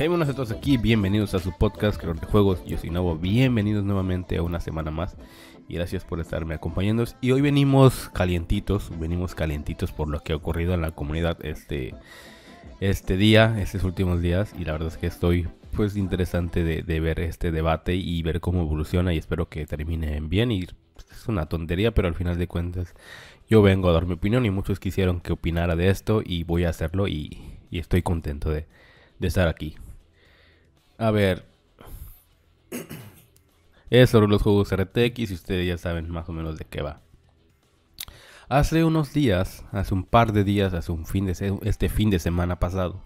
A todos aquí, bienvenidos a su podcast Creador de Juegos, yo soy Novo, bienvenidos nuevamente a una semana más. Y gracias por estarme acompañando. Y hoy venimos calientitos, venimos calientitos por lo que ha ocurrido en la comunidad este, este día, estos últimos días. Y la verdad es que estoy pues interesante de, ver este debate y ver cómo evoluciona. Y espero que termine bien. Y es una tontería pero al final de cuentas yo vengo a dar mi opinión. Y muchos quisieron que opinara de esto y voy a hacerlo. Y, estoy contento de estar aquí. A ver. Es sobre los juegos RTX y ustedes ya saben más o menos de qué va. Hace unos días, hace un par de días, hace un fin de este fin de semana pasado,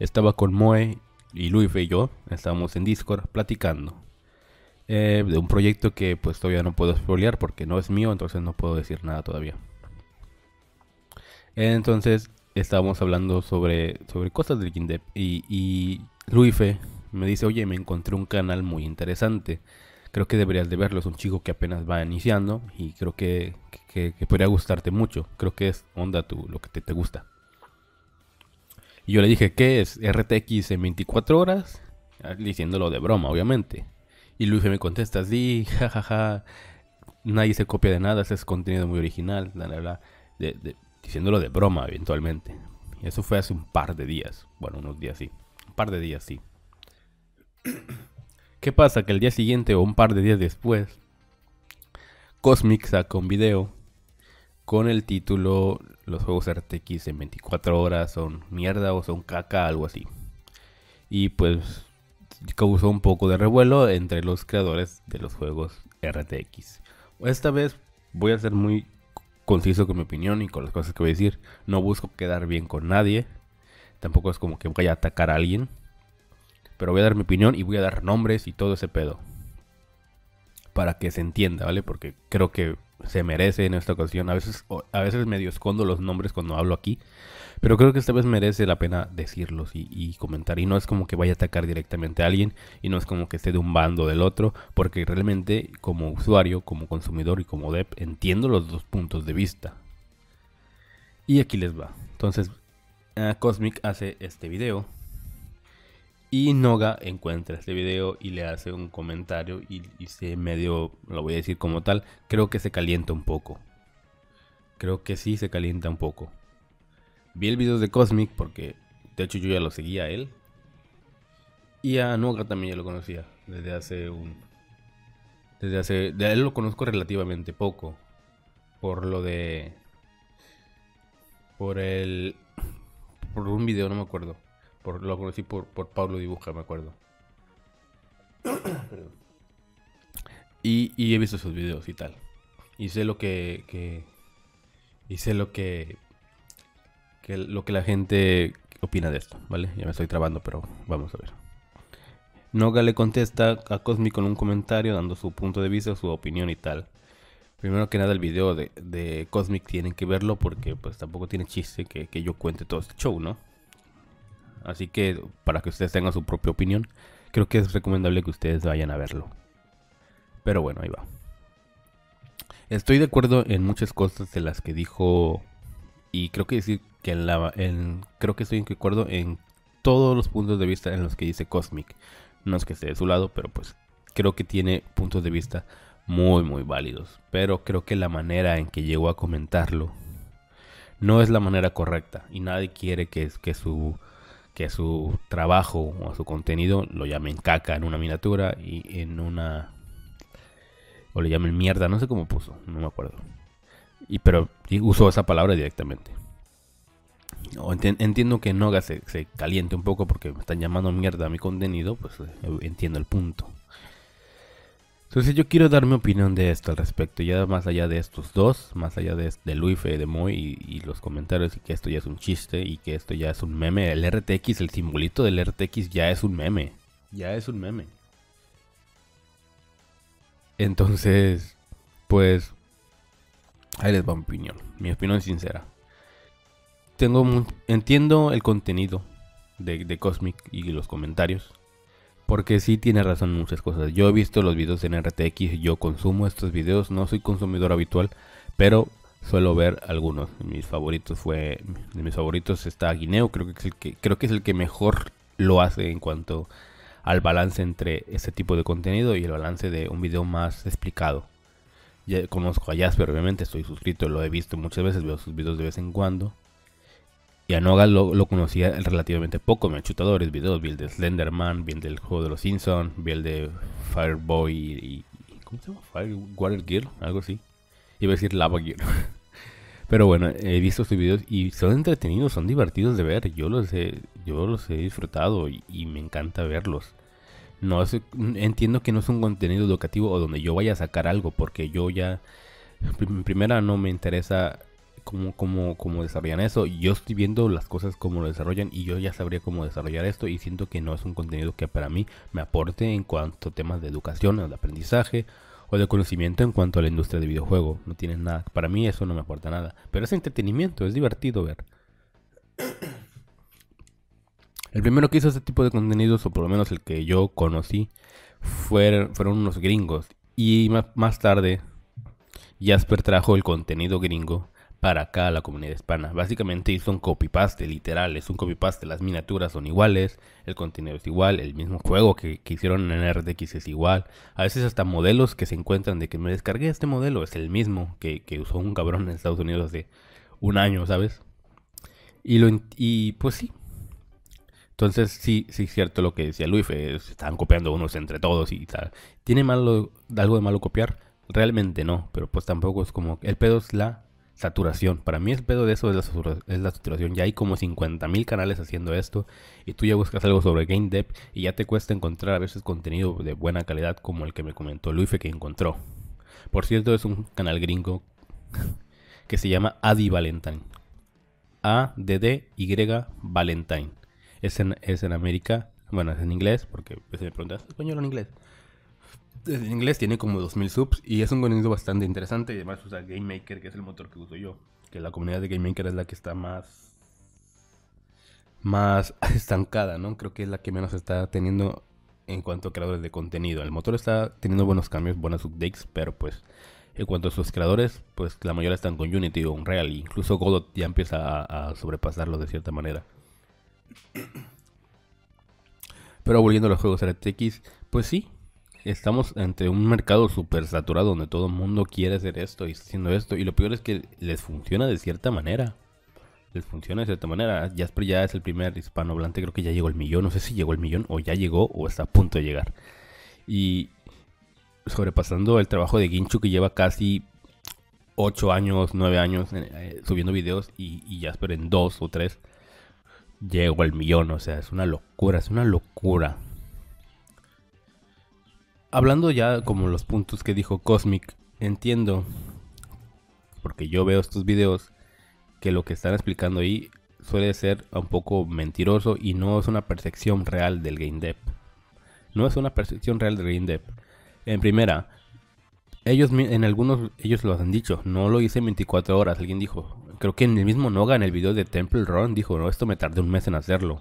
estaba con Moe y Luis y yo, estábamos en Discord platicando eh, de un proyecto que pues todavía no puedo spoilear porque no es mío, entonces no puedo decir nada todavía. Entonces estábamos hablando sobre, sobre cosas del Gindep y, y Luife me dice, oye, me encontré un canal muy interesante. Creo que deberías de verlo. Es un chico que apenas va iniciando y creo que, que, podría gustarte mucho. Creo que es onda tú, lo que te, te gusta. Y yo le dije, ¿qué es? RTX en 24 horas? Ah, diciéndolo de broma, obviamente. Y Luis me contesta, sí, jajaja, nadie se copia de nada, ese es contenido muy original, bla. diciéndolo de broma, eventualmente. Y eso fue hace un par de días. Bueno, unos días sí. Un par de días sí. ¿Qué pasa? Que el día siguiente o un par de días después, Cosmic saca un video con el título Los juegos RTX en 24 horas son mierda o son caca, algo así. Y pues causó un poco de revuelo entre los creadores de los juegos RTX. Esta vez voy a ser muy conciso con mi opinión y con las cosas que voy a decir. No busco quedar bien con nadie. Tampoco es como que vaya a atacar a alguien. Pero voy a dar mi opinión y voy a dar nombres y todo ese pedo. Para que se entienda, ¿vale? Porque creo que se merece en esta ocasión. A veces, a veces medio escondo los nombres cuando hablo aquí. Pero creo que esta vez merece la pena decirlos y, comentar. Y no es como que vaya a atacar directamente a alguien. Y no es como que esté de un bando del otro. Porque realmente como usuario, como consumidor y como dev entiendo los dos puntos de vista. Y aquí les va. Entonces, eh, Cosmic hace este video y Noga encuentra este video y le hace un comentario y, se medio, lo voy a decir como tal, creo que se calienta un poco. Creo que sí se calienta un poco. Vi el video de Cosmic porque de hecho yo ya lo seguía a él. Y a Noga también ya lo conocía desde hace un... Desde hace... De él lo conozco relativamente poco. Por lo de... Por el... Por un video, no me acuerdo lo conocí por, por Pablo Dibuja, me acuerdo. y, he visto sus videos y tal. Y sé lo que, y sé lo que, que lo que la gente opina de esto, ¿vale? Ya me estoy trabando, pero vamos a ver. Noga le contesta a Cosmi con un comentario dando su punto de vista, su opinión y tal. Primero que nada el video de, de Cosmic tienen que verlo porque pues tampoco tiene chiste que, que yo cuente todo este show, ¿no? Así que para que ustedes tengan su propia opinión, creo que es recomendable que ustedes vayan a verlo. Pero bueno, ahí va. Estoy de acuerdo en muchas cosas de las que dijo y creo que decir que en la creo que estoy de acuerdo en todos los puntos de vista en los que dice Cosmic. No es que esté de su lado, pero pues creo que tiene puntos de vista muy muy válidos, pero creo que la manera en que llegó a comentarlo no es la manera correcta y nadie quiere que, que su que su trabajo o su contenido lo llamen caca en una miniatura y en una o le llamen mierda, no sé cómo puso, no me acuerdo. Y pero usó esa palabra directamente. entiendo que Noga se, se, caliente un poco porque me están llamando mierda a mi contenido, pues eh, entiendo el punto. Entonces yo quiero dar mi opinión de esto al respecto, ya más allá de estos dos, más allá de, de Luis y de Moy y, los comentarios y que esto ya es un chiste y que esto ya es un meme. El RTX, el simbolito del RTX ya es un meme, ya es un meme. Entonces, pues, ahí les va mi opinión, mi opinión sincera. Tengo, entiendo el contenido de, de Cosmic y los comentarios porque sí tiene razón en muchas cosas. Yo he visto los videos en RTX, yo consumo estos videos, no soy consumidor habitual, pero suelo ver algunos. Mis favoritos fue, de mis favoritos está Guineo, creo que es el que, creo que es el que mejor lo hace en cuanto al balance entre este tipo de contenido y el balance de un video más explicado. Ya conozco a Jasper, obviamente, estoy suscrito, lo he visto muchas veces, veo sus videos de vez en cuando. Y a Nogal lo, conocía relativamente poco, me he chutado varios videos, vi el de Slenderman, vi el del juego de los Simpsons, vi el de Fireboy y, ¿Cómo se llama? Firewater Gear, algo así. Iba a decir Lava Gear. Pero bueno, he visto estos videos y son entretenidos, son divertidos de ver. Yo los he, yo los he disfrutado y, me encanta verlos. No entiendo que no es un contenido educativo o donde yo vaya a sacar algo, porque yo ya, primera, no me interesa cómo, cómo, cómo desarrollan eso. Yo estoy viendo las cosas como lo desarrollan y yo ya sabría cómo desarrollar esto y siento que no es un contenido que para mí me aporte en cuanto a temas de educación de aprendizaje o de conocimiento en cuanto a la industria de videojuego. No tiene nada. Para mí eso no me aporta nada. Pero es entretenimiento, es divertido ver. El primero que hizo este tipo de contenidos, o por lo menos el que yo conocí, fueron, fueron unos gringos. Y más tarde, Jasper trajo el contenido gringo para acá la comunidad hispana. Básicamente hizo un copy-paste, literal, es un copy-paste, las miniaturas son iguales, el contenido es igual, el mismo juego que, hicieron en RDX es igual. A veces hasta modelos que se encuentran de que me descargué este modelo es el mismo que, usó un cabrón en Estados Unidos hace un año, ¿sabes? Y, lo, y pues sí. Entonces sí, sí es cierto lo que decía Luis, se están copiando unos entre todos y tal. ¿Tiene malo, algo de malo copiar? Realmente no, pero pues tampoco es como... El pedo es la saturación. Para mí el pedo de eso es la, saturación. Ya hay como 50.000 canales haciendo esto y tú ya buscas algo sobre Game Dev y ya te cuesta encontrar a veces contenido de buena calidad como el que me comentó Luife que encontró. Por cierto, es un canal gringo que se llama Adi Valentine. A-D-D-Y Valentine. Es en, es en América, bueno, es en inglés, porque se me pregunta, español o en inglés? En inglés tiene como 2000 subs y es un contenido bastante interesante. Y además usa GameMaker, que es el motor que uso yo. Que la comunidad de GameMaker es la que está más. más estancada, ¿no? Creo que es la que menos está teniendo en cuanto a creadores de contenido. El motor está teniendo buenos cambios, buenas updates, pero pues. En cuanto a sus creadores, pues la mayoría están con Unity o Unreal. Incluso Godot ya empieza a, a sobrepasarlo de cierta manera. Pero volviendo a los juegos RTX, pues sí, estamos entre un mercado súper saturado donde todo el mundo quiere hacer esto y haciendo esto. Y lo peor es que les funciona de cierta manera. Les funciona de cierta manera. Jasper ya es el primer hispanohablante, creo que ya llegó el millón. No sé si llegó el millón o ya llegó o está a punto de llegar. Y sobrepasando el trabajo de Ginchu que lleva casi 8 años, 9 años eh, eh, subiendo videos y, y Jasper en 2 o 3 llegó al millón. O sea, es una locura, es una locura hablando ya como los puntos que dijo Cosmic, entiendo, porque yo veo estos videos, que lo que están explicando ahí suele ser un poco mentiroso y no es una percepción real del game dev. No es una percepción real del game dev. En primera, ellos en algunos ellos lo han dicho, no lo hice en 24 horas. Alguien dijo, creo que en el mismo Noga en el video de Temple Run dijo, no, esto me tardé un mes en hacerlo.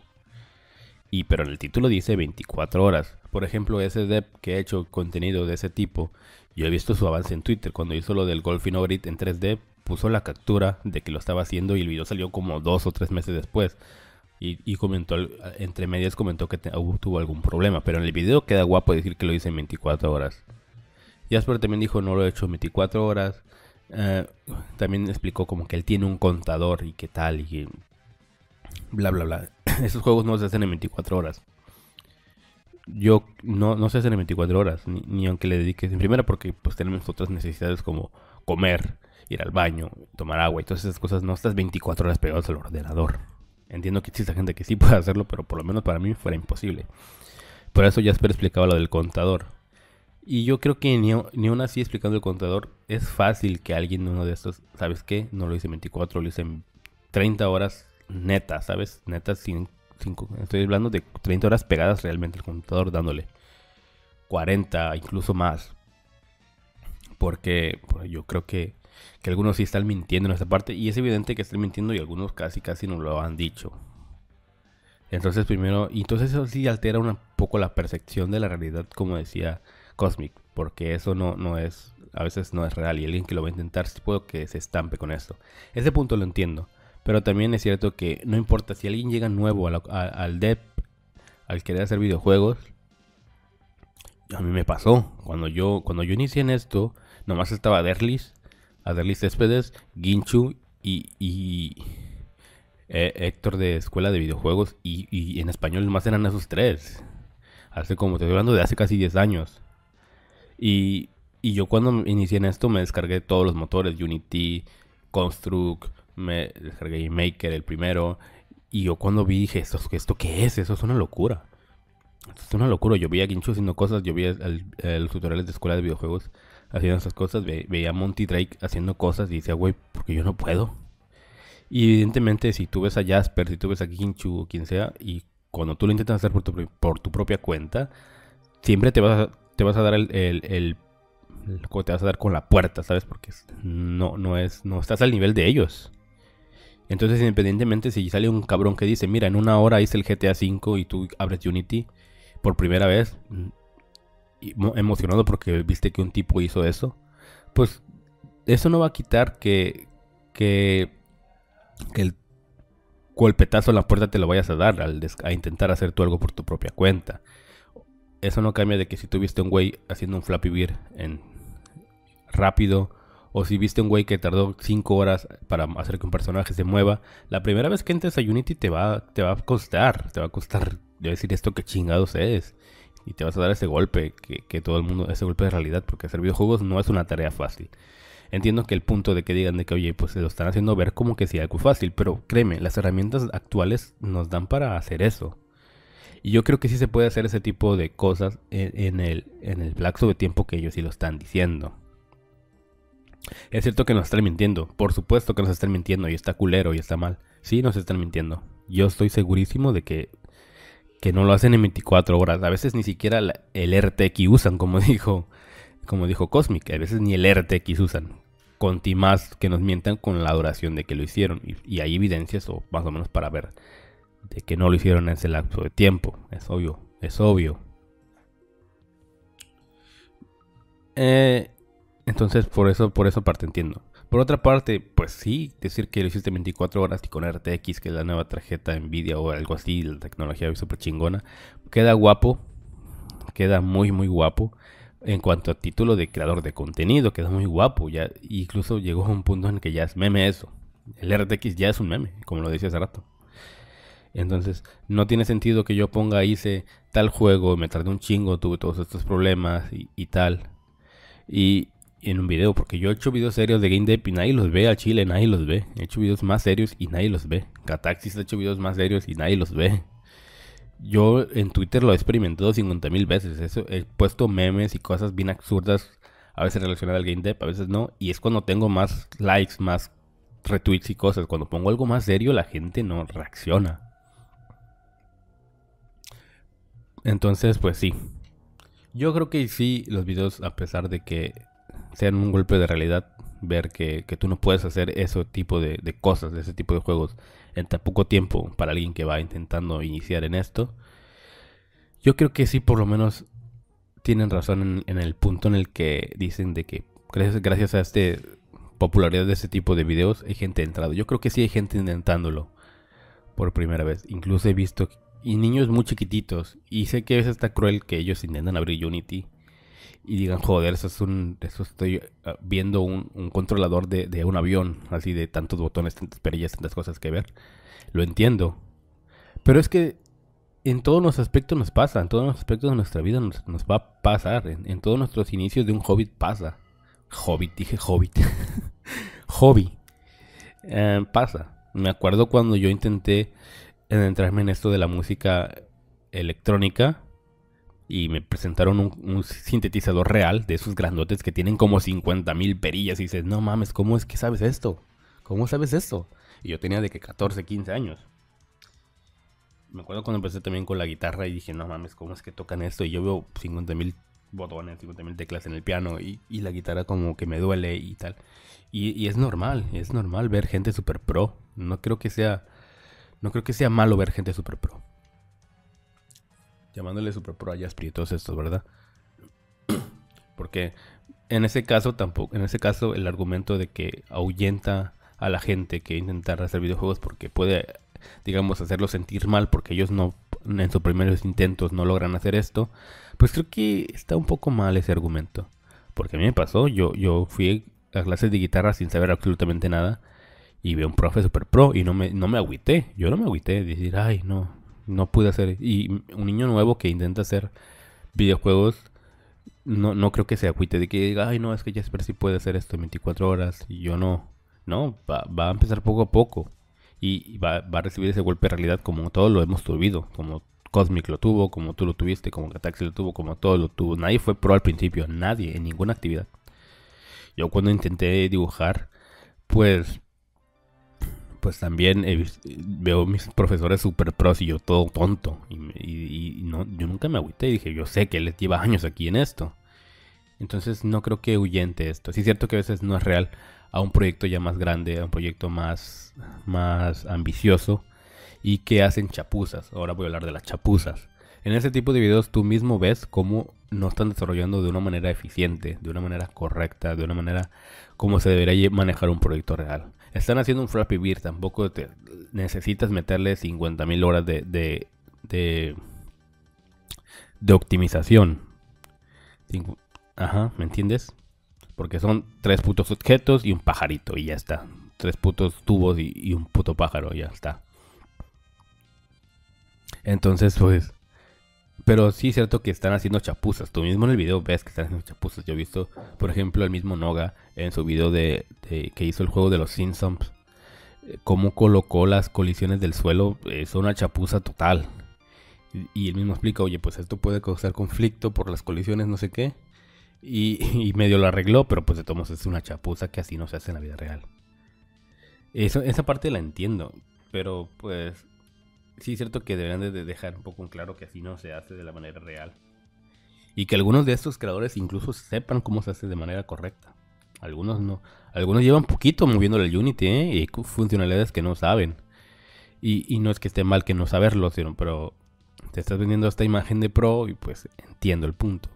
Y pero en el título dice 24 horas. Por ejemplo, ese dev que ha hecho contenido de ese tipo, yo he visto su avance en Twitter. Cuando hizo lo del Golfing Grid en 3D, puso la captura de que lo estaba haciendo y el video salió como dos o tres meses después. Y, comentó, entre medias comentó que tuvo algún problema. Pero en el video queda guapo decir que lo hice en 24 horas. Jasper también dijo no lo he hecho en 24 horas. Eh, también explicó como que él tiene un contador y qué tal y bla bla bla. Esos juegos no se hacen en 24 horas. Yo no, no se hacen en 24 horas, ni, aunque le dediques en primera, porque pues tenemos otras necesidades como comer, ir al baño, tomar agua y todas esas cosas. No estás 24 horas pegados al ordenador. Entiendo que existe gente que sí puede hacerlo, pero por lo menos para mí fuera imposible. Por eso Jasper explicaba lo del contador. Y yo creo que ni, ni aún así explicando el contador, es fácil que alguien uno de estos, ¿sabes qué? No lo hice en 24, lo hice en 30 horas neta, ¿sabes? Neta, sin, estoy hablando de 30 horas pegadas realmente al computador dándole 40, incluso más. Porque pues, yo creo que, que algunos sí están mintiendo en esta parte y es evidente que están mintiendo y algunos casi casi no lo han dicho. Entonces primero, y entonces eso sí altera un poco la percepción de la realidad, como decía Cosmic, porque eso no, no es, a veces no es real y alguien que lo va a intentar, sí puedo que se estampe con esto. Ese punto lo entiendo. Pero también es cierto que no importa si alguien llega nuevo al dev, al querer hacer videojuegos, a mí me pasó. Cuando yo, cuando yo inicié en esto, nomás estaba Derlis, Aderlis Céspedes, Ginchu y, y eh, Héctor de Escuela de Videojuegos. Y, en español más eran esos tres. Hace como, estoy hablando de hace casi 10 años. Y, y yo cuando inicié en esto me descargué todos los motores, Unity, Construct, me descargué Maker el primero. Y yo cuando vi dije, ¿esto, ¿esto qué es? Eso es una locura. Esto es una locura. Yo veía a Ginchu haciendo cosas, yo veía los tutoriales de escuela de videojuegos haciendo esas cosas, veía a Monty Drake haciendo cosas y decía, güey, porque yo no puedo. Y evidentemente si tú ves a Jasper, si tú ves a Ginchu o quien sea, y cuando tú lo intentas hacer por tu, por tu propia cuenta, siempre te vas a, te vas a dar el, el, el, te vas a dar con la puerta, ¿sabes? Porque no, no es, no estás al nivel de ellos. Entonces, independientemente si sale un cabrón que dice, mira, en una hora hice el GTA V y tú abres Unity por primera vez, emocionado porque viste que un tipo hizo eso, pues eso no va a quitar que, que, el golpetazo en la puerta te lo vayas a dar al a intentar hacer tú algo por tu propia cuenta. Eso no cambia de que si tú viste un güey haciendo un Flappy Beer en rápido o si viste un güey que tardó 5 horas para hacer que un personaje se mueva, la primera vez que entres a Unity te va, te va a costar, te va a costar decir esto que chingados es. Y te vas a dar ese golpe, que, todo el mundo, ese golpe de realidad, porque hacer videojuegos no es una tarea fácil. Entiendo que el punto de que digan de que, oye, pues se lo están haciendo ver como que sea algo fácil, pero créeme, las herramientas actuales nos dan para hacer eso. Y yo creo que sí se puede hacer ese tipo de cosas en, el, en el lapso de tiempo que ellos sí lo están diciendo. Es cierto que nos están mintiendo. Por supuesto que nos están mintiendo y está culero y está mal. Sí, nos están mintiendo. Yo estoy segurísimo de que, que no lo hacen en 24 horas. A veces ni siquiera el RTX usan, como dijo, como dijo Cosmic. A veces ni el RTX usan. Conti más que nos mientan con la duración de que lo hicieron. Y, y, hay evidencias, o más o menos para ver, de que no lo hicieron en ese lapso de tiempo. Es obvio, es obvio. Eh, entonces, por eso, por esa parte entiendo. Por otra parte, pues sí, decir que lo hiciste 24 horas y con RTX, que es la nueva tarjeta Nvidia o algo así, la tecnología súper chingona, queda guapo, queda muy, muy guapo. En cuanto a título de creador de contenido, queda muy guapo. Ya, incluso llegó a un punto en que ya es meme eso. El RTX ya es un meme, como lo decía hace rato. Entonces, no tiene sentido que yo ponga, hice tal juego, me tardé un chingo, tuve todos estos problemas y tal. Y, en un video, porque yo he hecho videos serios de Game Dev y nadie los ve a Chile, nadie los ve. He hecho videos más serios y nadie los ve. Cataxis ha hecho videos más serios y nadie los ve. Yo en Twitter lo he experimentado 50 mil veces. Eso, he puesto memes y cosas bien absurdas, a veces relacionadas al Game Dev, a veces no. Y es cuando tengo más likes, más retweets y cosas. Cuando pongo algo más serio, la gente no reacciona. Entonces, pues sí. Yo creo que sí, los videos, a pesar de que sean un golpe de realidad ver que, tú no puedes hacer ese tipo de, cosas, de ese tipo de juegos en tan poco tiempo para alguien que va intentando iniciar en esto. Yo creo que sí, por lo menos tienen razón en, el punto en el que dicen de que gracias, gracias a este popularidad de este tipo de videos hay gente entrado. Yo creo que sí hay gente intentándolo por primera vez. Incluso he visto y niños muy chiquititos y sé que a veces está cruel que ellos intentan abrir Unity y digan, joder, eso es un, eso estoy ah, viendo un, controlador de, un avión, así de tantos botones, tantas perillas, tantas cosas que ver. Lo entiendo. Pero es que en todos los aspectos nos pasa, en todos los aspectos de nuestra vida nos, va a pasar, en, todos nuestros inicios de un hobbit pasa. Hobbit, dije hobbit. Hobby. Eh, pasa. Me acuerdo cuando yo intenté entrarme en esto de la música electrónica y me presentaron un, sintetizador real de esos grandotes que tienen como 50 mil perillas y dices, no mames, ¿cómo es que sabes esto? ¿Cómo sabes esto? Y yo tenía de que 14, 15 años. Me acuerdo cuando empecé también con la guitarra y dije, no mames, ¿cómo es que tocan esto? Y yo veo 50 mil botones, 50 mil teclas en el piano y, la guitarra como que me duele y tal. Y, y es normal, es normal ver gente super pro. No creo que sea, no creo que sea malo ver gente super pro llamándole Super Pro a y todos estos, ¿verdad? Porque en ese caso tampoco, en ese caso el argumento de que ahuyenta a la gente que intentar hacer videojuegos porque puede, digamos, hacerlo sentir mal porque ellos no en sus primeros intentos no logran hacer esto, pues creo que está un poco mal ese argumento. Porque a mí me pasó, yo, yo fui a clases de guitarra sin saber absolutamente nada y veo un profe super pro y no me, no me agüité, yo no me agüité, decir, ay, no, no pude hacer. Y un niño nuevo que intenta hacer videojuegos, no, no creo que se agüite de que diga, ay, no, es que Jasper sí puede hacer esto en 24 horas y yo no. No, va, va a empezar poco a poco y va, va, a recibir ese golpe de realidad como todos lo hemos tuvido, como Cosmic lo tuvo, como tú lo tuviste, como Gataxi lo tuvo, como todo lo tuvo. Nadie fue pro al principio, nadie, en ninguna actividad. Yo cuando intenté dibujar, pues pues también veo mis profesores super pros y yo todo tonto. Y, no, yo nunca me agüité. Dije, yo sé que les lleva años aquí en esto. Entonces no creo que huyente esto. Sí es cierto que a veces no es real a un proyecto ya más grande, a un proyecto más, más ambicioso y que hacen chapuzas. Ahora voy a hablar de las chapuzas. En ese tipo de videos tú mismo ves cómo no están desarrollando de una manera eficiente, de una manera correcta, de una manera como se debería manejar un proyecto real. Están haciendo un Flappy Bird, tampoco te necesitas meterle 50.000 horas de, de, de, de optimización. Ajá, ¿me entiendes? Porque son tres putos objetos y un pajarito y ya está. Tres putos tubos y, un puto pájaro y ya está. Entonces, pues... Pero sí es cierto que están haciendo chapuzas. Tú mismo en el video ves que están haciendo chapuzas. Yo he visto, por ejemplo, el mismo Noga en su video de, que hizo el juego de los Simpsons. Eh, cómo colocó las colisiones del suelo. Es una chapuza total. Y, y él mismo explica, oye, pues esto puede causar conflicto por las colisiones, no sé qué. Y, medio lo arregló, pero pues de todos es una chapuza que así no se hace en la vida real. Eso, esa parte la entiendo, pero pues sí es cierto que deberían de dejar un poco en claro que así no se hace de la manera real. Y que algunos de estos creadores incluso sepan cómo se hace de manera correcta. Algunos no. Algunos llevan poquito moviendo el Unity, ¿eh? Y funcionalidades que no saben. Y, y, no es que esté mal que no saberlo, sino, pero te estás vendiendo esta imagen de pro y pues entiendo el punto.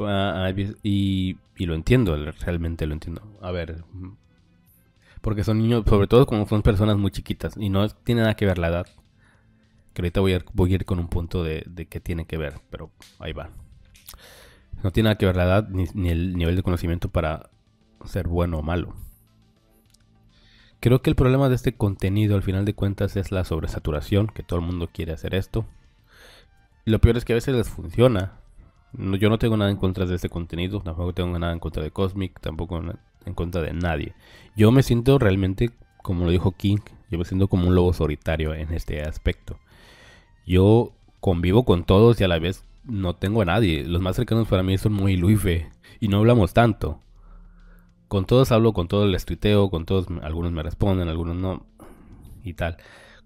Ah, y, lo entiendo, realmente lo entiendo. A ver, porque son niños, sobre todo como son personas muy chiquitas y no tiene nada que ver la edad. Que ahorita voy a, ir con un punto de, de que tiene que ver, pero ahí va. No tiene nada que ver la edad ni, ni el nivel de conocimiento para ser bueno o malo. Creo que el problema de este contenido al final de cuentas es la sobresaturación, que todo el mundo quiere hacer esto. Lo peor es que a veces les funciona, yo no tengo nada en contra de este contenido, tampoco tengo nada en contra de Cosmic, tampoco en contra de nadie. Yo me siento realmente, como lo dijo King, yo me siento como un lobo solitario en este aspecto. Yo convivo con todos y a la vez no tengo a nadie. Los más cercanos para mí son muy Luife y no hablamos tanto. Con todos hablo, con todos les tuiteo, con todos algunos me responden, algunos no y tal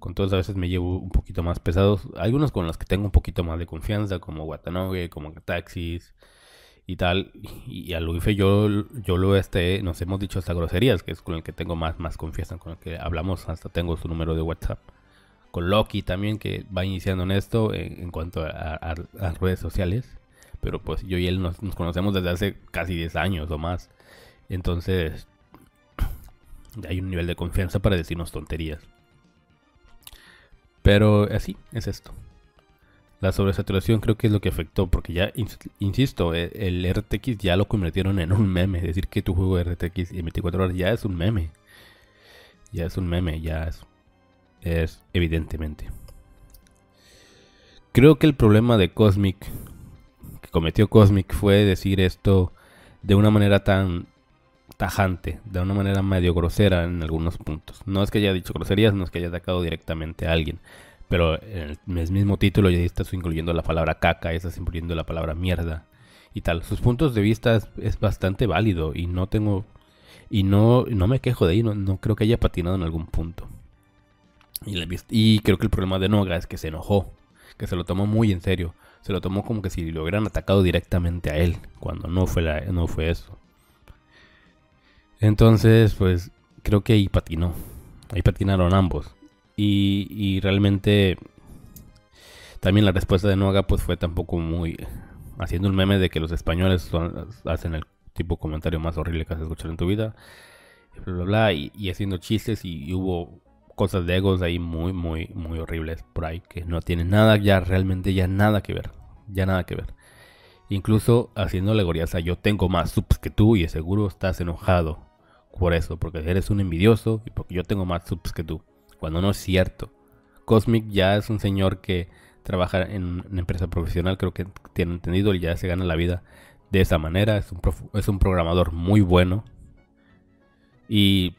con todos a veces me llevo un poquito más pesados. Algunos con los que tengo un poquito más de confianza, como Watanabe, como Taxis y tal. Y, a Luife yo, yo lo este, nos hemos dicho hasta groserías, que es con el que tengo más, más confianza, con el que hablamos, hasta tengo su número de WhatsApp. Con Loki también, que va iniciando en esto en, cuanto a, redes sociales. Pero pues yo y él nos, nos conocemos desde hace casi 10 años o más. Entonces, hay un nivel de confianza para decirnos tonterías. Pero así es esto. La sobresaturación creo que es lo que afectó, porque ya, insisto, e, el, RTX ya lo convirtieron en un meme. Es decir, que tu juego de RTX en 24 horas ya es un meme. Ya es un meme, ya es, es evidentemente. Creo que el problema de Cosmic, que cometió Cosmic, fue decir esto de una manera tan tajante, de una manera medio grosera en algunos puntos. No es que haya dicho groserías, no es que haya atacado directamente a alguien, pero en el mismo título ya estás incluyendo la palabra caca, estás incluyendo la palabra mierda y tal. Sus puntos de vista es, bastante válido y no tengo y no, no me quejo de ahí, no, creo que haya patinado en algún punto. Y, y creo que el problema de Noga es que se enojó, que se lo tomó muy en serio. Se lo tomó como que si lo hubieran atacado directamente a él, cuando no fue, la, no fue eso. Entonces, pues creo que ahí patinó. Ahí patinaron ambos. Y, realmente también la respuesta de Noaga pues fue tampoco muy... Haciendo un meme de que los españoles hacen el tipo de comentario más horrible que has escuchado en tu vida. Bla, bla, bla, y, haciendo chistes y, hubo cosas de egos ahí muy, muy, muy horribles por ahí, que no tienen nada, ya realmente ya nada que ver, ya nada que ver. Incluso haciendo alegorías a yo tengo más subs que tú y seguro estás enojado por eso, porque eres un envidioso y porque yo tengo más subs que tú, cuando no es cierto. Cosmic ya es un señor que trabaja en una empresa profesional, creo que tiene entendido, y ya se gana la vida de esa manera, es un, es un programador muy bueno. Y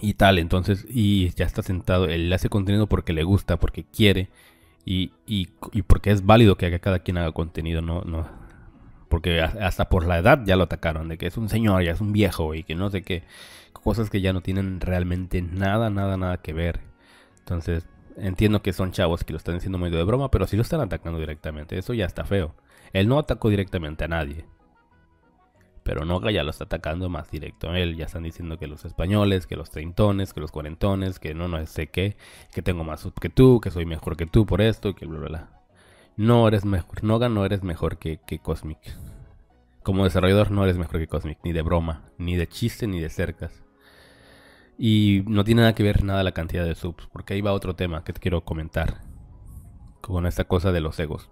y tal, entonces, y ya está sentado, él hace contenido porque le gusta, porque quiere, y, y, y porque es válido que cada quien haga contenido, no, no, porque hasta por la edad ya lo atacaron, de que es un señor, ya es un viejo, y que no sé qué, cosas que ya no tienen realmente nada, nada, nada que ver. Entonces, entiendo que son chavos que lo están diciendo medio de broma, pero si lo están atacando directamente, eso ya está feo. Él no atacó directamente a nadie. Pero Noga ya lo está atacando más directo a él. Ya están diciendo que los españoles, que los treintones, que los cuarentones, que no, no sé qué, que tengo más sub que tú, que soy mejor que tú por esto, que bla, bla, bla. No eres mejor, Noga no eres mejor que, que Cosmic. Como desarrollador no eres mejor que Cosmic, ni de broma, ni de chiste, ni de cercas. Y no tiene nada que ver nada la cantidad de subs, porque ahí va otro tema que te quiero comentar. Con esta cosa de los egos.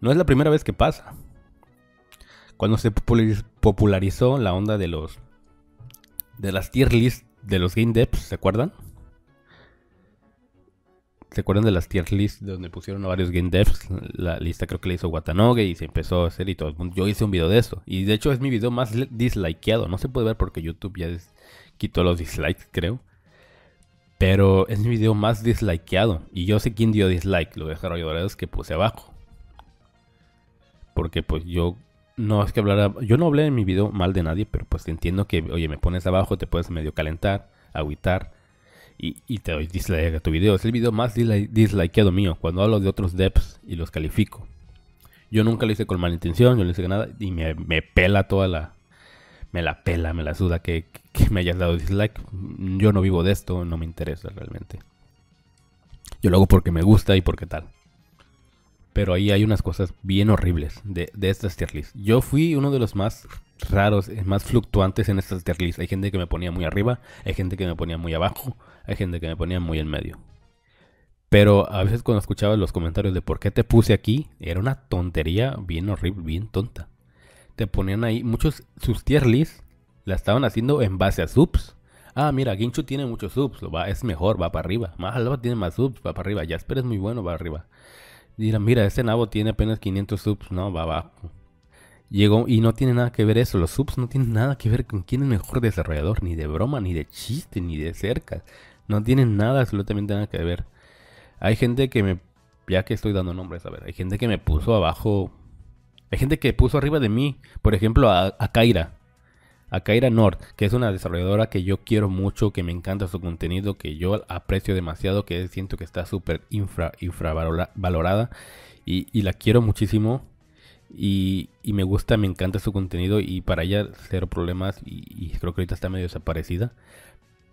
No es la primera vez que pasa cuando se popularizó la onda de los de las tier list de los game devs, ¿se acuerdan? ¿Se acuerdan de las tier list donde pusieron a varios game devs? La lista creo que le hizo Watanoge y se empezó a hacer y todo. Yo hice un video de eso. Y de hecho es mi video más dislikeado. No se puede ver porque YouTube ya quitó los dislikes, creo. Pero es mi video más dislikeado. Y yo sé quién dio dislike. Los desarrolladores que puse abajo. Porque pues yo no es que hablara, yo no hablé en mi video mal de nadie, pero pues entiendo que, oye, me pones abajo, te puedes medio calentar, agüitar y, te doy dislike a tu video. Es el video más dislikeado mío, cuando hablo de otros devs y los califico. Yo nunca lo hice con mala intención, yo no hice nada y me pela toda la... Me la pela, me la suda que, me hayas dado dislike. Yo no vivo de esto, no me interesa realmente. Yo lo hago porque me gusta y porque tal. Pero ahí hay unas cosas bien horribles de, estas tier lists. Yo fui uno de los más raros, eh, más fluctuantes en estas tier lists. Hay gente que me ponía muy arriba, hay gente que me ponía muy abajo, hay gente que me ponía muy en medio. Pero a veces cuando escuchaba los comentarios de por qué te puse aquí, era una tontería bien horrible, bien tonta. Te ponían ahí, muchos, sus tier lists la estaban haciendo en base a subs. Ah, mira, Ginchu tiene muchos subs, va, es mejor, va para arriba. Mahalva tiene más subs, va para arriba. Jasper es muy bueno, va arriba. Dirán, mira, este nabo tiene apenas 500 subs, no, va abajo. Llegó y no tiene nada que ver eso. Los subs no tienen nada que ver con quién es mejor desarrollador, ni de broma, ni de chiste, ni de cerca. No tienen nada, absolutamente nada que ver. Hay gente que me, ya que estoy dando nombres, a ver, hay gente que me puso abajo. Hay gente que puso arriba de mí, por ejemplo, a, a Kaira a Kaira Nord, que es una desarrolladora que yo quiero mucho, que me encanta su contenido, que yo aprecio demasiado, que siento que está súper infra, infravalorada y, y, la quiero muchísimo. Y, y, me gusta, me encanta su contenido y para ella cero problemas y, creo que ahorita está medio desaparecida.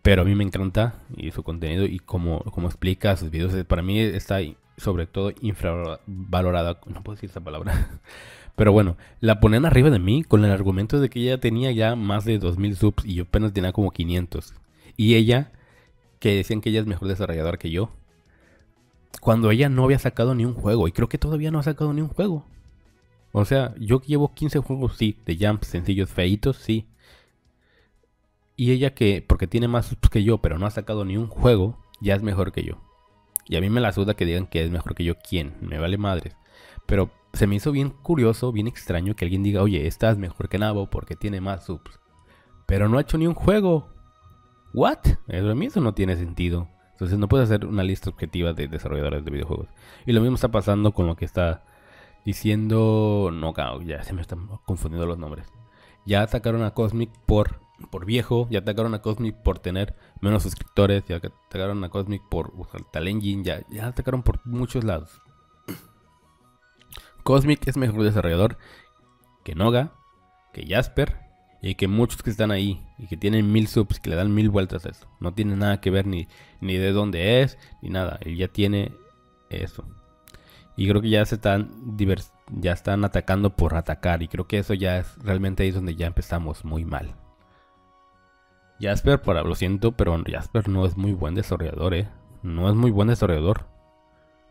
Pero a mí me encanta y su contenido y como, como explica sus videos, para mí está sobre todo infravalorada, no puedo decir esa palabra. Pero bueno, la ponen arriba de mí con el argumento de que ella tenía ya más de 2000 subs y yo apenas tenía como 500. Y ella, que decían que ella es mejor desarrolladora que yo, cuando ella no había sacado ni un juego, y creo que todavía no ha sacado ni un juego. O sea, yo llevo 15 juegos, sí, de jumps sencillos, feitos, sí. Y ella que, porque tiene más subs que yo, pero no ha sacado ni un juego, ya es mejor que yo. Y a mí me la suda que digan que es mejor que yo. ¿Quién? Me vale madre. Pero se me hizo bien curioso, bien extraño que alguien diga, oye, estás mejor que Nabo porque tiene más subs. Pero no ha hecho ni un juego. ¿What? A mí eso no tiene sentido. Entonces no puedes hacer una lista objetiva de desarrolladores de videojuegos. Y lo mismo está pasando con lo que está diciendo... No, ya se me están confundiendo los nombres. Ya atacaron a Cosmic por, por viejo. Ya atacaron a Cosmic por tener menos suscriptores. Ya atacaron a Cosmic por usar Tal Engine. Ya, ya atacaron por muchos lados. Cosmic es mejor desarrollador que Noga, que Jasper y que muchos que están ahí y que tienen mil subs, que le dan mil vueltas a eso. No tiene nada que ver ni, ni de dónde es, ni nada. Él ya tiene eso. Y creo que ya se están ya están atacando por atacar. Y creo que eso ya es realmente ahí es donde ya empezamos muy mal. Jasper, para, lo siento, pero Jasper no es muy buen desarrollador, eh. No es muy buen desarrollador.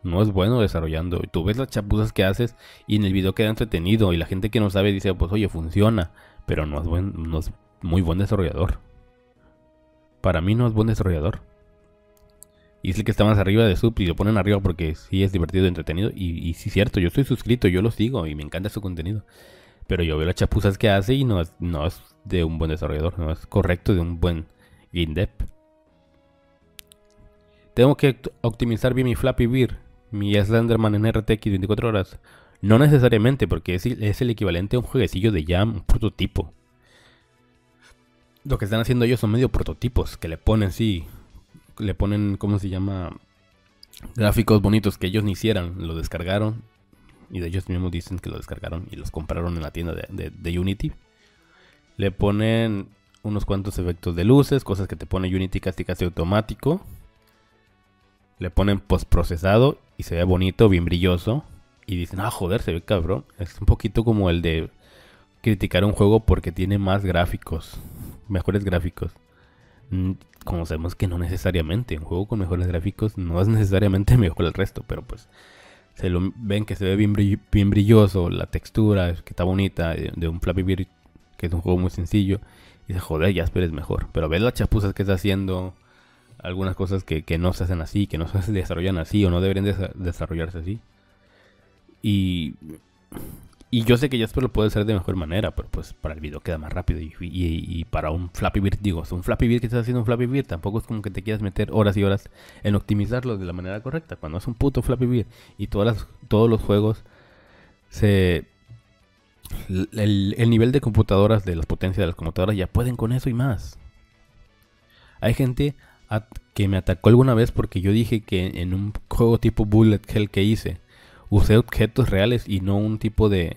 No es bueno desarrollando. Tú ves las chapuzas que haces y en el video queda entretenido. Y la gente que no sabe dice, pues oye, funciona. Pero no es, buen, no es muy buen desarrollador. Para mí no es buen desarrollador. Y es el que está más arriba de sub y lo ponen arriba porque sí es divertido y entretenido. Y, y sí es cierto, yo estoy suscrito, yo lo sigo y me encanta su contenido. Pero yo veo las chapuzas que hace y no es, no es de un buen desarrollador, no es correcto de un buen game dev. Tengo que optimizar bien mi Flappy Bird, mi Slenderman en RTX 24 horas. No necesariamente, porque es, el equivalente a un jueguecillo de Jam, un prototipo. Lo que están haciendo ellos son medio prototipos, que le ponen, sí, le ponen, ¿cómo se llama? Gráficos bonitos que ellos ni hicieran, lo descargaron. Y de ellos mismos dicen que lo descargaron y los compraron en la tienda de, de Unity. Le ponen unos cuantos efectos de luces, cosas que te pone Unity casi casi automático le ponen postprocesado y se ve bonito, bien brilloso. Y dicen, ah, joder, se ve cabrón. Es un poquito como el de criticar un juego porque tiene más gráficos, mejores gráficos. Mm, como sabemos que no necesariamente, un juego con mejores gráficos no es necesariamente mejor el resto, pero pues se lo ven que se ve bien, bien brilloso, la textura que está bonita de, un Flappy Bird, que es un juego muy sencillo. Y dice, joder, ya es mejor. Pero ves las chapuzas que está haciendo, algunas cosas que, no se hacen así, que no se desarrollan así o no deberían desarrollarse así. Y, y yo sé que Jasper lo puede hacer de mejor manera, pero pues para el video queda más rápido. Y, para un Flappy Bird, digo, un Flappy Bird que estás haciendo un Flappy Bird, tampoco es como que te quieras meter horas y horas en optimizarlo de la manera correcta. Cuando es un puto Flappy Bird y todas todos los juegos se... El, el nivel de computadoras, de las potencias de las computadoras ya pueden con eso y más. Hay gente que me atacó alguna vez porque yo dije que en un juego tipo Bullet Hell que hice, usé objetos reales y no un tipo de...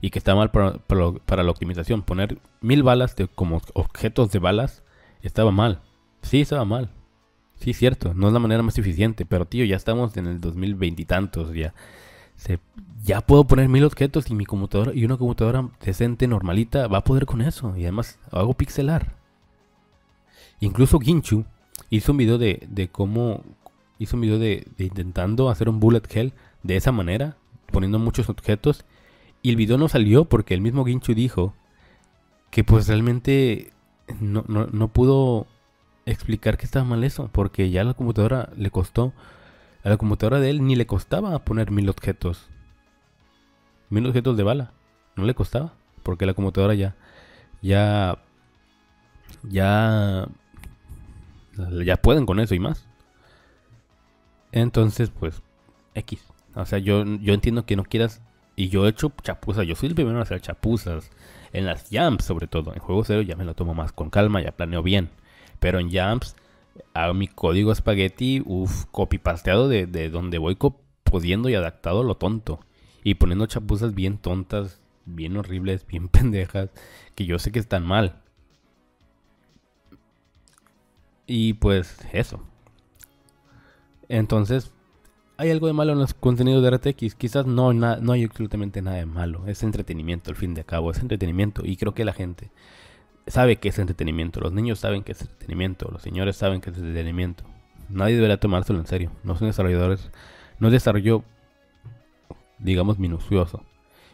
Y que está mal para, la optimización. Poner mil balas como objetos de balas estaba mal. Sí, estaba mal. Sí, cierto. No es la manera más eficiente. Pero tío, ya estamos en el 2020 y tantos. Ya, se, ya puedo poner mil objetos y mi computadora y una computadora decente, normalita, va a poder con eso. Y además hago pixelar. Incluso Ginchu, hizo un video de, cómo hizo un video de, intentando hacer un bullet hell de esa manera, poniendo muchos objetos. Y el video no salió porque el mismo Ginchu dijo que pues realmente no, no, pudo explicar que estaba mal eso, porque ya la computadora le costó, a la computadora de él ni le costaba poner mil objetos. Mil objetos de bala, no le costaba, porque la computadora ya, ya, ya ya pueden con eso y más. Entonces, pues, X. O sea, yo, yo entiendo que no quieras. Y yo he hecho chapuzas. Yo soy el primero en hacer chapuzas. En las jumps, sobre todo. En juego cero ya me lo tomo más con calma, ya planeo bien. Pero en jumps, hago mi código espagueti, uff, copy-pasteado de, de, donde voy pudiendo y adaptado a lo tonto. Y poniendo chapuzas bien tontas, bien horribles, bien pendejas, que yo sé que están mal. Y pues eso. Entonces, ¿hay algo de malo en los contenidos de RTX? Quizás no, no hay absolutamente nada de malo. Es entretenimiento, al fin de cabo. Es entretenimiento. Y creo que la gente sabe que es entretenimiento. Los niños saben que es entretenimiento. Los señores saben que es entretenimiento. Nadie debería tomárselo en serio. No son desarrolladores. No es desarrollo, digamos, minucioso.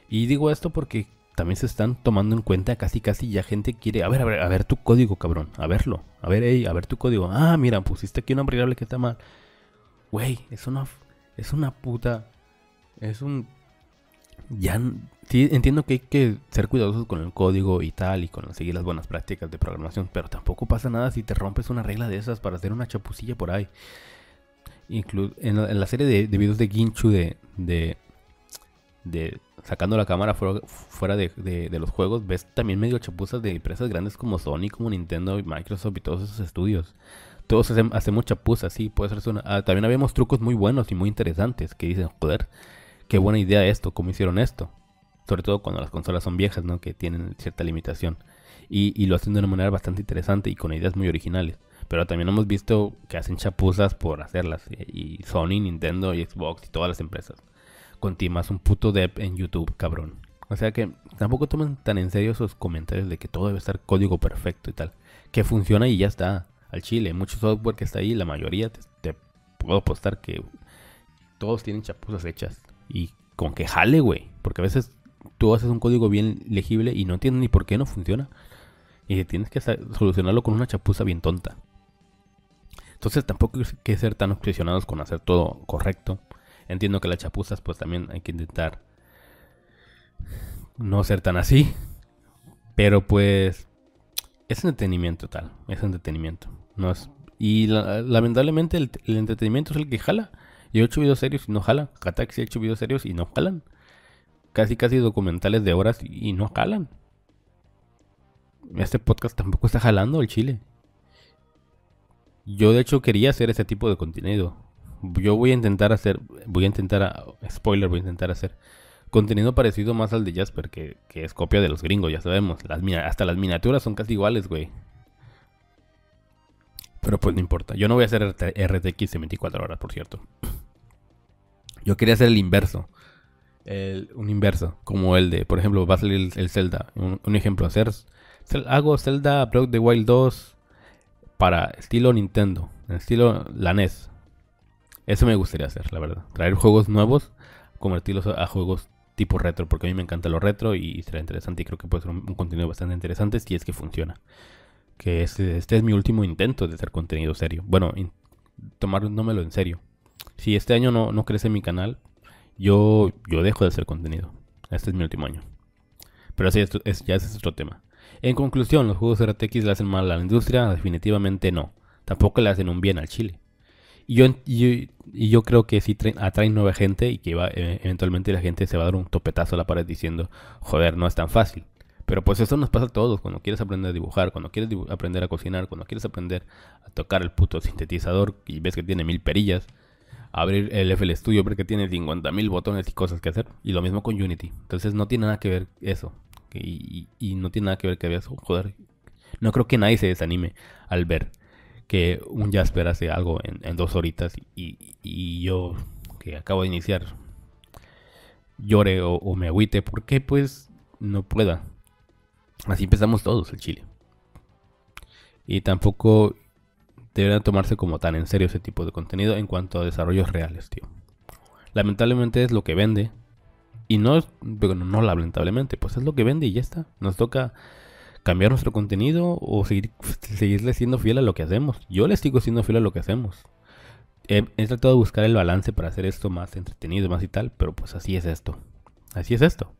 Y digo esto porque también se están tomando en cuenta casi casi ya gente quiere, a ver, a ver, a ver tu código, cabrón, a verlo, a ver, hey, a ver tu código. Ah, mira, pusiste aquí una variable que está mal. Güey, es una es una puta es un ya sí, entiendo que hay que ser cuidadosos con el código y tal y con seguir las buenas prácticas de programación, pero tampoco pasa nada si te rompes una regla de esas para hacer una chapucilla por ahí. Inclu en, la, serie de, videos de Ginchu de, de de sacando la cámara fuera, de, los juegos, ves también medio chapuzas de empresas grandes como Sony, como Nintendo y Microsoft y todos esos estudios. Todos hacen, hacemos chapuzas, sí, puede ser una... Ah, también habíamos trucos muy buenos y muy interesantes que dicen, joder, qué buena idea esto, cómo hicieron esto. Sobre todo cuando las consolas son viejas, ¿no? Que tienen cierta limitación. Y, y lo hacen de una manera bastante interesante y con ideas muy originales. Pero también hemos visto que hacen chapuzas por hacerlas. Y Sony, Nintendo y Xbox y todas las empresas con un puto dev en YouTube, cabrón. O sea que tampoco tomen tan en serio esos comentarios de que todo debe estar código perfecto y tal. que funciona y ya está. Al chile, mucho software que está ahí, la mayoría te, puedo apostar que todos tienen chapuzas hechas. Y con que jale, güey. Porque a veces tú haces un código bien legible y no entiendes ni por qué no funciona. Y tienes que solucionarlo con una chapuza bien tonta. Entonces tampoco hay que ser tan obsesionados con hacer todo correcto. Entiendo que las chapuzas pues también hay que intentar no ser tan así. Pero pues es entretenimiento tal, es entretenimiento. No es, y lamentablemente el, entretenimiento es el que jala. Yo he hecho videos serios y no jala. Kataxi ha hecho videos serios y no jalan. Casi casi documentales de horas y, no jalan. Este podcast tampoco está jalando el chile. Yo de hecho quería hacer ese tipo de contenido. Yo voy a intentar hacer, voy a intentar, spoiler, voy a intentar hacer contenido parecido más al de Jasper, que, es copia de los gringos, ya sabemos. Las, hasta las miniaturas son casi iguales, güey. Pero pues no importa. Yo no voy a hacer RTX en 24 horas, por cierto. Yo quería hacer el inverso. un inverso, como el de, por ejemplo, va a salir el, Zelda. Un, ejemplo, hacer, hago Zelda Breath the Wild 2 para estilo Nintendo, en estilo la NES. Eso me gustaría hacer, la verdad. Traer juegos nuevos, convertirlos a juegos tipo retro, porque a mí me encanta lo retro y será interesante y creo que puede ser un, contenido bastante interesante si es que funciona. Que este, es mi último intento de hacer contenido serio. Bueno, tomármelo en serio. Si este año no, no crece mi canal, yo, yo dejo de hacer contenido. Este es mi último año. Pero así es, ya ese es otro tema. En conclusión, ¿los juegos RTX le hacen mal a la industria? Definitivamente no. Tampoco le hacen un bien al Chile. Yo, y, yo creo que sí atraen nueva gente y que va, eh, eventualmente la gente se va a dar un topetazo a la pared diciendo, joder, no es tan fácil. Pero pues eso nos pasa a todos, cuando quieres aprender a dibujar, cuando quieres aprender a cocinar, cuando quieres aprender a tocar el puto sintetizador y ves que tiene mil perillas, abrir el FL Studio, ver que tiene 50 mil botones y cosas que hacer. Y lo mismo con Unity. Entonces no tiene nada que ver eso. Y, no tiene nada que ver que veas, joder. No creo que nadie se desanime al ver que un Jasper hace algo en, dos horitas y, yo que acabo de iniciar llore o, me agüite porque pues no pueda. Así empezamos todos el Chile. Y tampoco debería tomarse como tan en serio ese tipo de contenido en cuanto a desarrollos reales, tío. Lamentablemente es lo que vende. Y no, pero no lamentablemente, pues es lo que vende y ya está. Nos toca cambiar nuestro contenido o seguir, seguirle siendo fiel a lo que hacemos. Yo le sigo siendo fiel a lo que hacemos. He, tratado de buscar el balance para hacer esto más entretenido, más y tal, pero pues así es esto. Así es esto.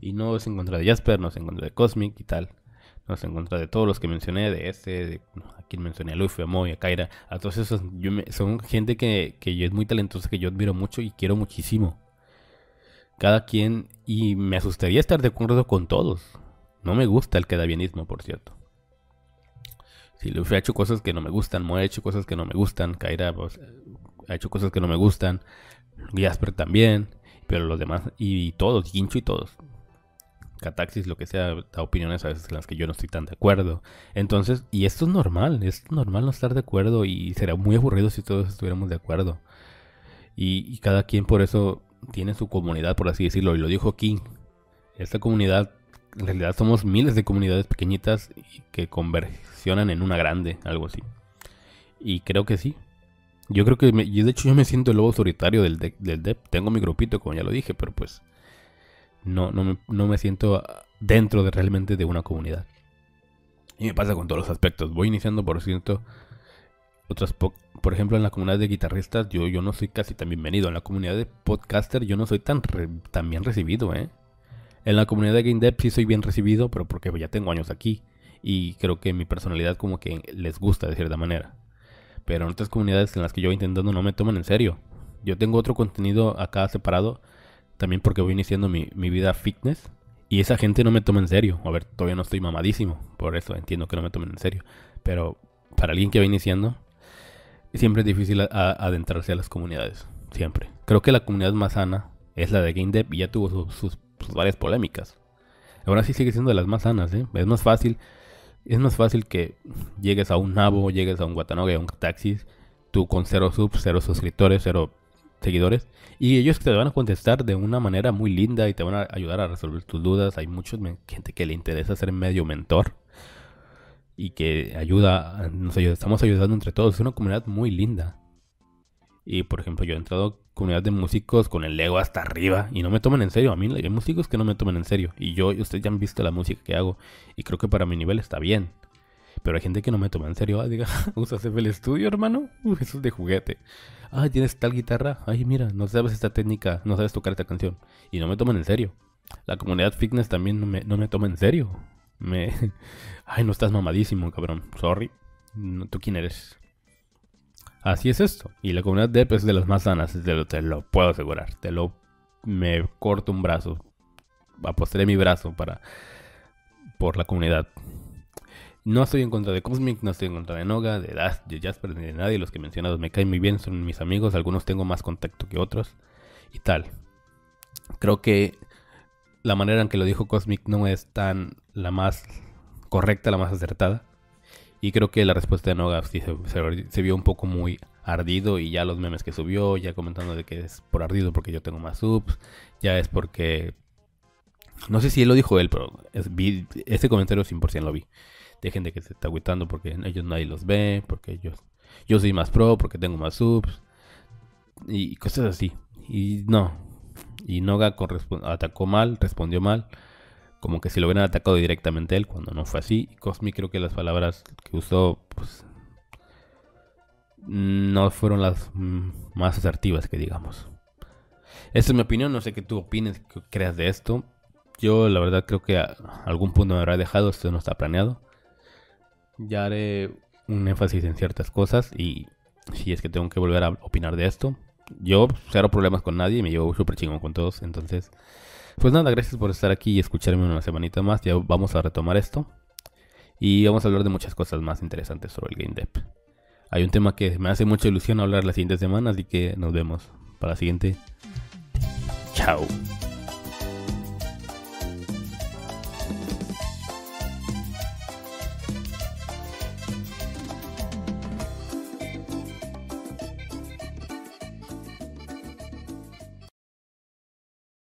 Y no es en contra de Jasper, no es en contra de Cosmic y tal. No es en contra de todos los que mencioné, de este, de a quien mencioné, a Luffy, a Moy, a Kaira, a todos esos. Son gente que, que es muy talentosa, que yo admiro mucho y quiero muchísimo. Cada quien, y me asustaría estar de acuerdo con todos. No me gusta el quedabienismo, por cierto. Si Luffy ha hecho cosas que no me gustan, Mo ha hecho cosas que no me gustan, Kaira pues, ha hecho cosas que no me gustan, Jasper también, pero los demás, y, todos, Gincho y todos. Cataxis, lo que sea, da opiniones a veces en las que yo no estoy tan de acuerdo. Entonces, y esto es normal, es normal no estar de acuerdo y será muy aburrido si todos estuviéramos de acuerdo. Y, y cada quien por eso tiene su comunidad, por así decirlo, y lo dijo King. Esta comunidad en realidad somos miles de comunidades pequeñitas que conversionan en una grande, algo así. Y creo que sí. Yo creo que, y de hecho yo me siento el lobo solitario del, del DEP. Tengo mi grupito, como ya lo dije, pero pues no, no, me, no me siento dentro de realmente de una comunidad. Y me pasa con todos los aspectos. Voy iniciando, por cierto, otras por ejemplo, en la comunidad de guitarristas, yo, yo no soy casi tan bienvenido. En la comunidad de podcaster, yo no soy tan, tan bien recibido, ¿eh? En la comunidad de Game Dev sí soy bien recibido, pero porque ya tengo años aquí. Y creo que mi personalidad como que les gusta de cierta manera. Pero en otras comunidades en las que yo voy intentando no me toman en serio. Yo tengo otro contenido acá separado. También porque voy iniciando mi, vida fitness. Y esa gente no me toma en serio. A ver, todavía no estoy mamadísimo. Por eso entiendo que no me tomen en serio. Pero para alguien que va iniciando, siempre es difícil adentrarse a las comunidades. Siempre. Creo que la comunidad más sana es la de Game Dev y ya tuvo sus pues, varias polémicas. Ahora sí sigue siendo de las más sanas, ¿eh? Es más fácil, es más fácil que llegues a un Nabo, llegues a un Watanabe, a un Taxis, tú con cero subs, cero suscriptores, cero seguidores, y ellos te van a contestar de una manera muy linda y te van a ayudar a resolver tus dudas. Hay mucha gente que le interesa ser medio mentor. y que ayuda, nos ayuda, estamos ayudando entre todos. Es una comunidad muy linda. Y por ejemplo, yo he entrado a comunidad de músicos con el ego hasta arriba y no me toman en serio. A mí hay músicos que no me toman en serio. Y yo, ustedes ya han visto la música que hago y creo que para mi nivel está bien. Pero hay gente que no me toma en serio. Ah, diga, ¿usas el estudio, hermano? eso es de juguete. Ay, tienes tal guitarra. Ay, mira, no sabes esta técnica, no sabes tocar esta canción. Y no me toman en serio. La comunidad fitness también no me, no me toma en serio. Me... Ay, no estás mamadísimo, cabrón. Sorry. ¿Tú quién eres? Así es esto. Y la comunidad de es de las más sanas, te lo, lo puedo asegurar. Te lo... Me corto un brazo. Apostaré mi brazo para... Por la comunidad. No estoy en contra de Cosmic, no estoy en contra de Noga, de, Das, de Jasper, ni de nadie. Los que he mencionado me caen muy bien, son mis amigos. Algunos tengo más contacto que otros. Y tal. Creo que la manera en que lo dijo Cosmic no es tan la más correcta, la más acertada. Y creo que la respuesta de Noga se, vio un poco muy ardido y ya los memes que subió, ya comentando de que es por ardido porque yo tengo más subs, ya es porque... No sé si él lo dijo él, pero vi, ese comentario 100% lo vi. De gente que se está agüitando porque ellos nadie los ve, porque ellos, yo soy más pro, porque tengo más subs. Y cosas así. Y no, y Noga atacó mal, respondió mal. Como que si lo hubieran atacado directamente él, cuando no fue así. Y Cosmi creo que las palabras que usó, pues, no fueron las más asertivas que digamos. Esta es mi opinión, no sé qué tú opines, qué creas de esto. Yo la verdad creo que a algún punto me habrá dejado, esto no está planeado. Ya haré un énfasis en ciertas cosas y si es que tengo que volver a opinar de esto, yo cero problemas con nadie, me llevo súper chingón con todos. Entonces, pues nada, gracias por estar aquí y escucharme una semanita más. Ya vamos a retomar esto. Y vamos a hablar de muchas cosas más interesantes sobre el Game Dev. Hay un tema que me hace mucha ilusión hablar las siguientes semanas y que nos vemos para la siguiente. Chao.